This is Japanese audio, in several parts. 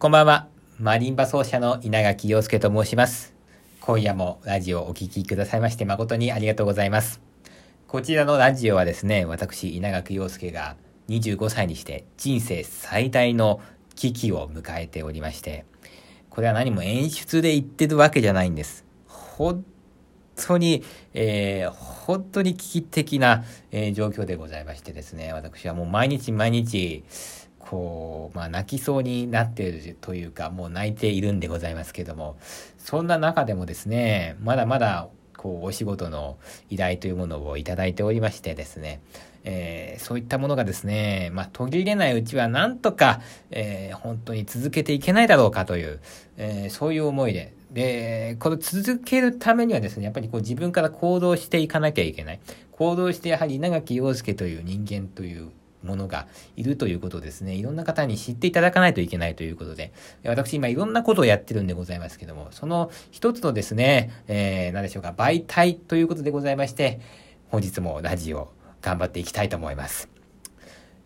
こんばんは。マリンバ奏者の稲垣陽介と申します。今夜もラジオをお聴きくださいまして誠にありがとうございます。こちらのラジオはですね、私稲垣陽介が25歳にして人生最大の危機を迎えておりまして、これは何も演出で言ってるわけじゃないんです。本当に、えー、本当に危機的な、えー、状況でございましてですね、私はもう毎日毎日、こう、まあ、泣きそうになっているというか、もう泣いているんでございますけども、そんな中でもですね、まだまだ、こう、お仕事の依頼というものをいただいておりましてですね、えー、そういったものがですね、まあ、途切れないうちはなんとか、えー、本当に続けていけないだろうかという、えー、そういう思いで、で、これ続けるためにはですね、やっぱりこう自分から行動していかなきゃいけない。行動してやはり稲垣陽介という人間というものがいるということですね。いろんな方に知っていただかないといけないということで、私今いろんなことをやってるんでございますけども、その一つのですね、えー、何でしょうか、媒体ということでございまして、本日もラジオ頑張っていきたいと思います。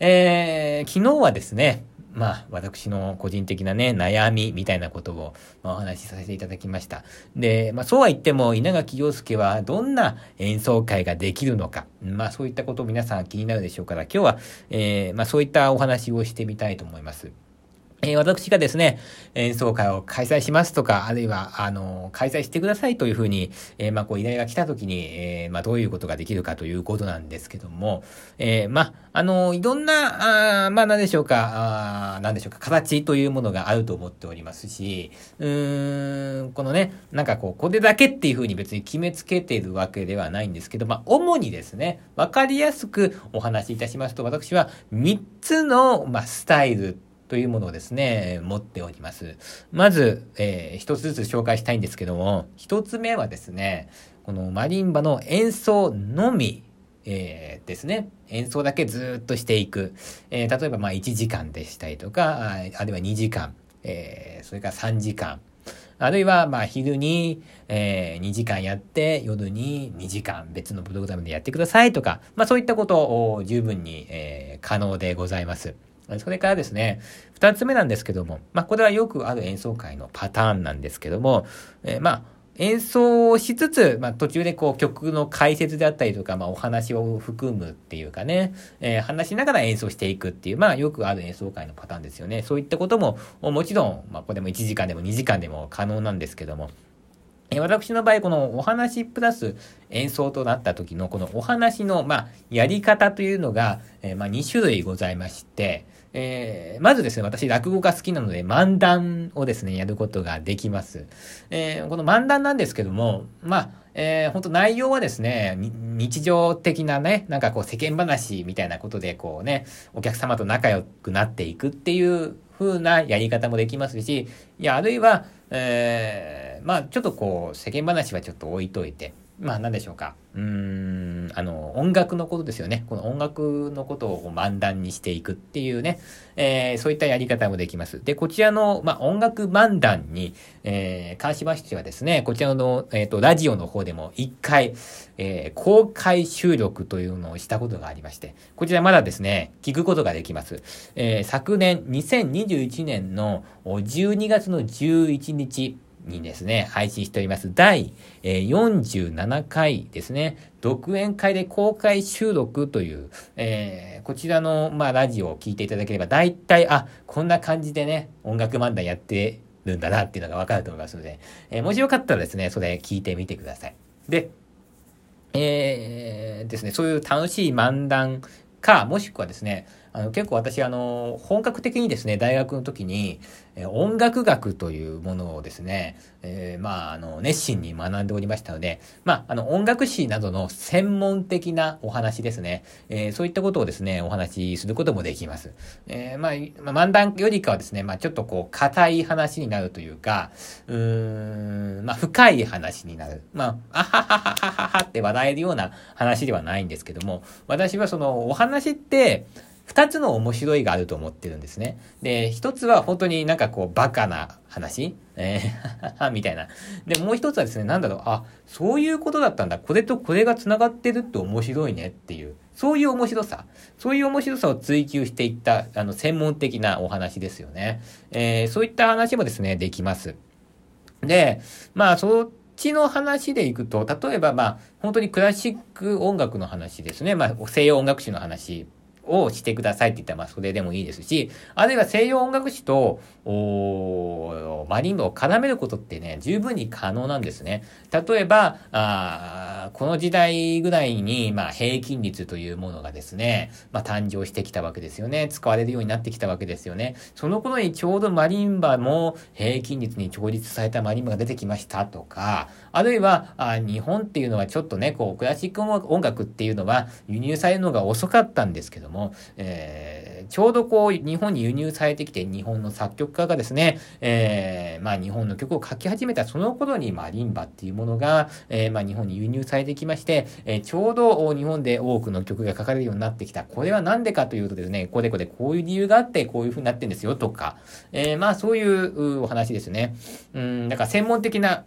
えー、昨日はですね、まあ、私の個人的なね、悩みみたいなことを、お話しさせていただきました。で、まあ、そうは言っても、稲垣陽介はどんな演奏会ができるのか、まあ、そういったことを皆さん気になるでしょうから、今日は、えー、まあ、そういったお話をしてみたいと思います。え、私がですね、演奏会を開催しますとか、あるいは、あの、開催してくださいというふうに、えー、まあ、こう、依頼が来たときに、えー、まあ、どういうことができるかということなんですけども、えー、まあ、あの、いろんな、あまあ、何でしょうか、あ何でしょうか、形というものがあると思っておりますし、うーん、このね、なんかこう、これだけっていうふうに別に決めつけているわけではないんですけど、まあ、主にですね、わかりやすくお話しいたしますと、私は3つの、まあ、スタイルというものをですね、持っております。まず、えー、一つずつ紹介したいんですけども、一つ目はですね、このマリンバの演奏のみ、えー、ですね。演奏だけずっとしていく。えー、例えばまあ1時間でしたりとか、あるいは2時間、えー、それから3時間。あるいは、まあ、昼に、えー、2時間やって、夜に2時間別のプログラムでやってくださいとか、まあ、そういったことを十分に、えー、可能でございます。それからですね、二つ目なんですけども、まあ、これはよくある演奏会のパターンなんですけども、えー、まあ、演奏をしつつ、まあ、途中でこう曲の解説であったりとか、まあ、お話を含むっていうかね、えー、話しながら演奏していくっていう、まあ、よくある演奏会のパターンですよね。そういったことも、もちろん、まあ、これも1時間でも2時間でも可能なんですけども、私の場合、このお話プラス演奏となった時のこのお話の、まあ、やり方というのが、えー、まあ、2種類ございまして、えー、まずですね、私落語が好きなので漫談をですね、やることができます。えー、この漫談なんですけども、まあ、えー、本当内容はですね、日常的なね、なんかこう世間話みたいなことでこうね、お客様と仲良くなっていくっていう風なやり方もできますし、いや、あるいは、えー、まあちょっとこう世間話はちょっと置いといて、まあ何でしょうか。うーん、あの、音楽のことですよね。この音楽のことを漫談にしていくっていうね、えー、そういったやり方もできます。で、こちらの、まあ、音楽漫談に、えー、関しましてはですね、こちらの、えっ、ー、と、ラジオの方でも一回、えー、公開収録というのをしたことがありまして、こちらまだですね、聞くことができます。えー、昨年、2021年の12月の11日、にですね、配信しております。第、47回ですね、独演会で公開収録という、えー、こちらの、まあ、ラジオを聞いていただければ、大体、あ、こんな感じでね、音楽漫談やってるんだなっていうのがわかると思いますので、えー、もしよかったらですね、それ聞いてみてください。で、えー、ですね、そういう楽しい漫談か、もしくはですね、あの結構私、あの、本格的にですね、大学の時に、え音楽学というものをですね、えー、まあ、あの、熱心に学んでおりましたので、まあ、あの、音楽史などの専門的なお話ですね、えー、そういったことをですね、お話しすることもできます。えー、まあ、漫談よりかはですね、まあ、ちょっとこう、硬い話になるというか、うーん、まあ、深い話になる。まあ、あはははははって笑えるような話ではないんですけども、私はその、お話って、二つの面白いがあると思ってるんですね。で、一つは本当になんかこうバカな話えーみたいな。で、もう一つはですね、なんだろう、あ、そういうことだったんだ。これとこれが繋がってるって面白いねっていう。そういう面白さ、そういう面白さを追求していった、あの、専門的なお話ですよね。えー、そういった話もですね、できます。で、まあ、そっちの話でいくと、例えば、まあ、本当にクラシック音楽の話ですね。まあ、西洋音楽史の話をしてくださいって言ったら、まあ、それでもいいですし、あるいは西洋音楽史と、おマリンバを絡めることってね、十分に可能なんですね。例えば、あこの時代ぐらいに、まあ、平均率というものがですね、まあ、誕生してきたわけですよね。使われるようになってきたわけですよね。その頃にちょうどマリンバも平均率に調律されたマリンバが出てきましたとか、あるいは、あ日本っていうのはちょっとね、こう、クラシック音楽っていうのは輸入されるのが遅かったんですけども、えー、ちょうどこう、日本に輸入されてきて、日本の作曲家がですね、えー、まあ日本の曲を書き始めたその頃にマリンバっていうものが、えー、まあ日本に輸入されてきまして、えー、ちょうど日本で多くの曲が書かれるようになってきた。これはなんでかというとですね、これこれこういう理由があってこういう風になってんですよとか、えー、まあそういうお話ですね。うん、だから専門的な、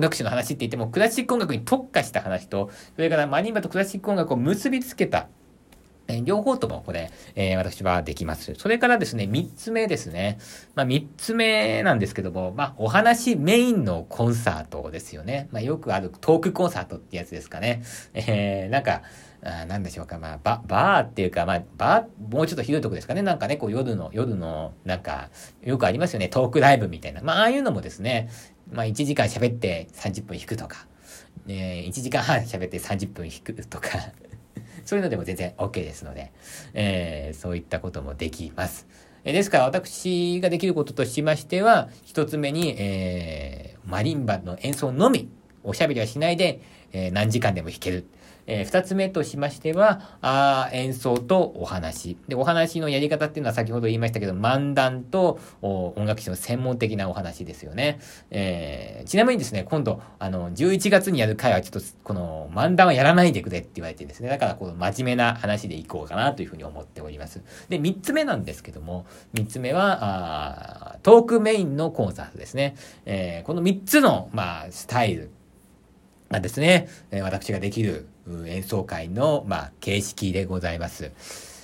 音楽史の話って言っても、クラシック音楽に特化した話と、それからマリンバとクラシック音楽を結びつけたえ両方ともこれ、えー、私はできます。それからですね、三つ目ですね。まあ、三つ目なんですけども、まあ、お話メインのコンサートですよね。まあ、よくあるトークコンサートってやつですかね。えー、なんか、あなんでしょうか、まあ、バ、バーっていうか、まあ、バー、もうちょっとひどいとこですかね。なんかね、こう夜の、夜の、なんか、よくありますよね、トークライブみたいな。まあ、ああいうのもですね、まあ、1時間喋って30分引くとか、えー、1時間半喋って30分引くとか、そういうのでも全然 OK ですので、えー、そういったこともできます。えですから私ができることとしましては、一つ目に、えー、マリンバの演奏のみ、おしゃべりはしないで、えー、何時間でも弾ける。えー、二つ目としましては、あ演奏とお話。で、お話のやり方っていうのは先ほど言いましたけど、漫談と音楽史の専門的なお話ですよね。えー、ちなみにですね、今度、あの、11月にやる回はちょっと、この、漫談はやらないでくれって言われてですね、だからこの真面目な話でいこうかなというふうに思っております。で、三つ目なんですけども、三つ目は、あトークメインのコンサートですね。えー、この三つの、まあ、スタイルがですね、私ができる演奏会の、まあ、形式でございます。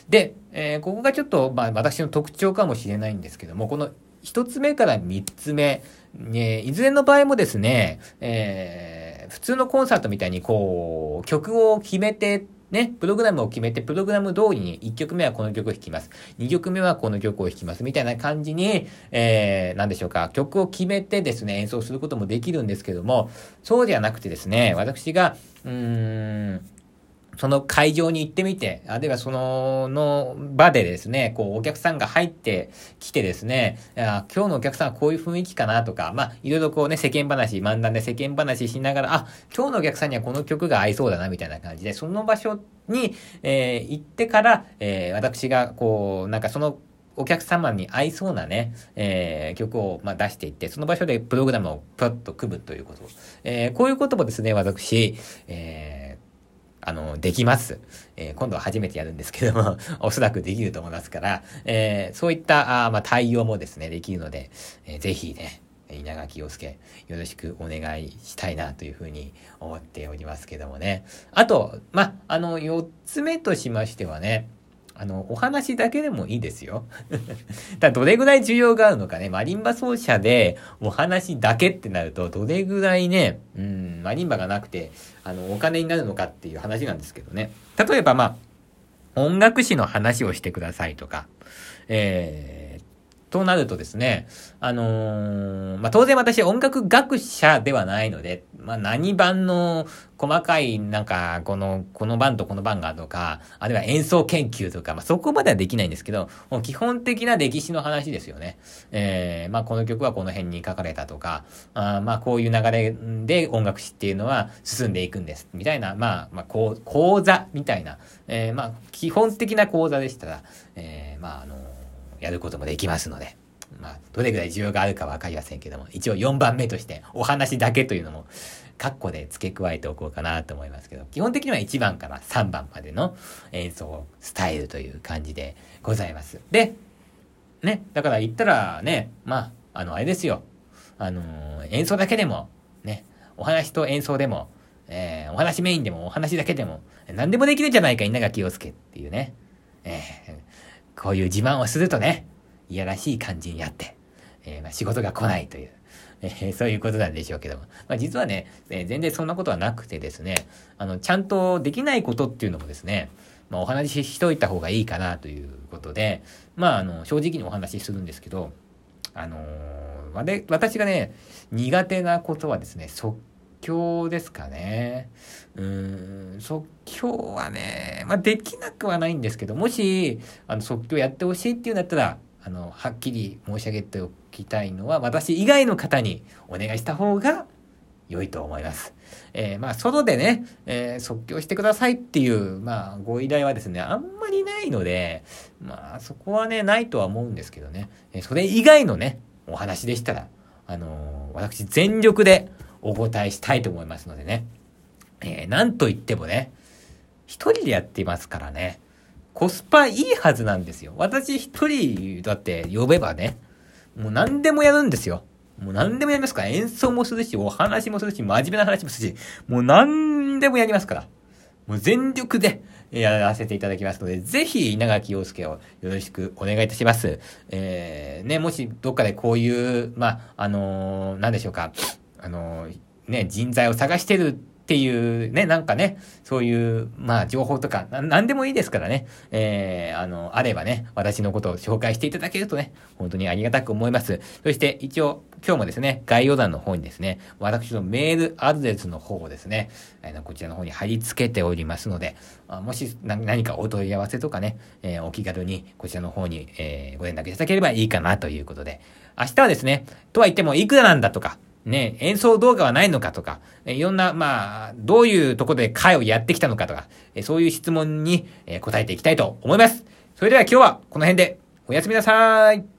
で、えー、ここがちょっと、まあ、私の特徴かもしれないんですけども、この一つ目から三つ目、ね、いずれの場合もですね、えー、普通のコンサートみたいにこう、曲を決めてね、プログラムを決めて、プログラム通りに1曲目はこの曲を弾きます。2曲目はこの曲を弾きます。みたいな感じに、えー、なんでしょうか、曲を決めてですね、演奏することもできるんですけども、そうではなくてですね、私が、うーん、その会場に行ってみて、あるいはその、の場でですね、こう、お客さんが入ってきてですね、あ今日のお客さんはこういう雰囲気かなとか、まあ、いろいろこうね、世間話、漫談で世間話しながら、あ、今日のお客さんにはこの曲が合いそうだな、みたいな感じで、その場所に、えー、行ってから、えー、私が、こう、なんかそのお客様に合いそうなね、えー、曲を、まあ、出していって、その場所でプログラムをプロッと組むということ。えー、こういうこともですね、私、えーあの、できます。えー、今度は初めてやるんですけども おそらくできると思いますから、えー、そういった、あまあ、対応もですね、できるので、えー、ぜひね、稲垣陽介、よろしくお願いしたいなというふうに思っておりますけどもね。あと、まあ、の、四つ目としましてはね、あの、お話だけでもいいですよ。ただどれぐらい需要があるのかね、マリンバ奏者でお話だけってなると、どれぐらいね、うん、マリンバがなくて、あの、お金になるのかっていう話なんですけどね。例えばまあ、音楽史の話をしてくださいとか、えーとなるとですね、あのー、まあ、当然私音楽学者ではないので、まあ、何番の細かい、なんか、この、この番とこの番がとか、あるいは演奏研究とか、まあ、そこまではできないんですけど、もう基本的な歴史の話ですよね。えー、まあ、この曲はこの辺に書かれたとか、あまあ、こういう流れで音楽史っていうのは進んでいくんです。みたいな、まあ、まあ、講講座みたいな、えー、まあ、基本的な講座でしたら、えー、まあ、あのやることもできますので、まあ、どれぐらい需要があるかわかりませんけども、一応4番目としてお話だけというのも、カッコで付け加えておこうかなと思いますけど、基本的には1番から3番までの演奏スタイルという感じでございます。で、ね、だから言ったらね、まあ、あの、あれですよ。あのー、演奏だけでも、ね、お話と演奏でも、えー、お話メインでもお話だけでも、何でもできるんじゃないか、稲垣陽介っていうね。えー、こういう自慢をするとね、いやらしい感じになって、えー、まあ、仕事が来ないという。えー、そういうことなんでしょうけども。まあ、実はね、えー、全然そんなことはなくてですね、あの、ちゃんとできないことっていうのもですね、まあ、お話ししといた方がいいかなということで、まあ、あの、正直にお話しするんですけど、あのー、私がね、苦手なことはですね、即興ですかね。うん、即興はね、まあ、できなくはないんですけど、もし、あの、即興やってほしいっていうんだったら、あの、はっきり申し上げておきたいのは、私以外の方にお願いした方が良いと思います。えー、まあ、外でね、えー、即興してくださいっていう、まあ、ご依頼はですね、あんまりないので、まあ、そこはね、ないとは思うんですけどね、えー、それ以外のね、お話でしたら、あの私全力でお答えしたいと思いますのでね、えー、なんと言ってもね、一人でやっていますからね、コスパいいはずなんですよ。私一人だって呼べばね、もう何でもやるんですよ。もう何でもやりますから。演奏もするし、お話もするし、真面目な話もするし、もう何でもやりますから。もう全力でやらせていただきますので、ぜひ稲垣陽介をよろしくお願いいたします。えー、ね、もしどっかでこういう、まあ、あのー、何でしょうか、あの、ね、人材を探してるっていうね、なんかね、そういう、まあ、情報とか、なんでもいいですからね、えー、あの、あればね、私のことを紹介していただけるとね、本当にありがたく思います。そして、一応、今日もですね、概要欄の方にですね、私のメールアドレスの方をですね、あのこちらの方に貼り付けておりますので、あもし何かお問い合わせとかね、えー、お気軽にこちらの方に、えー、ご連絡いただければいいかなということで、明日はですね、とは言ってもいくらなんだとか、ね、演奏動画はないのかとか、いろんな、まあ、どういうとこで会をやってきたのかとか、そういう質問に答えていきたいと思います。それでは今日はこの辺でおやすみなさい。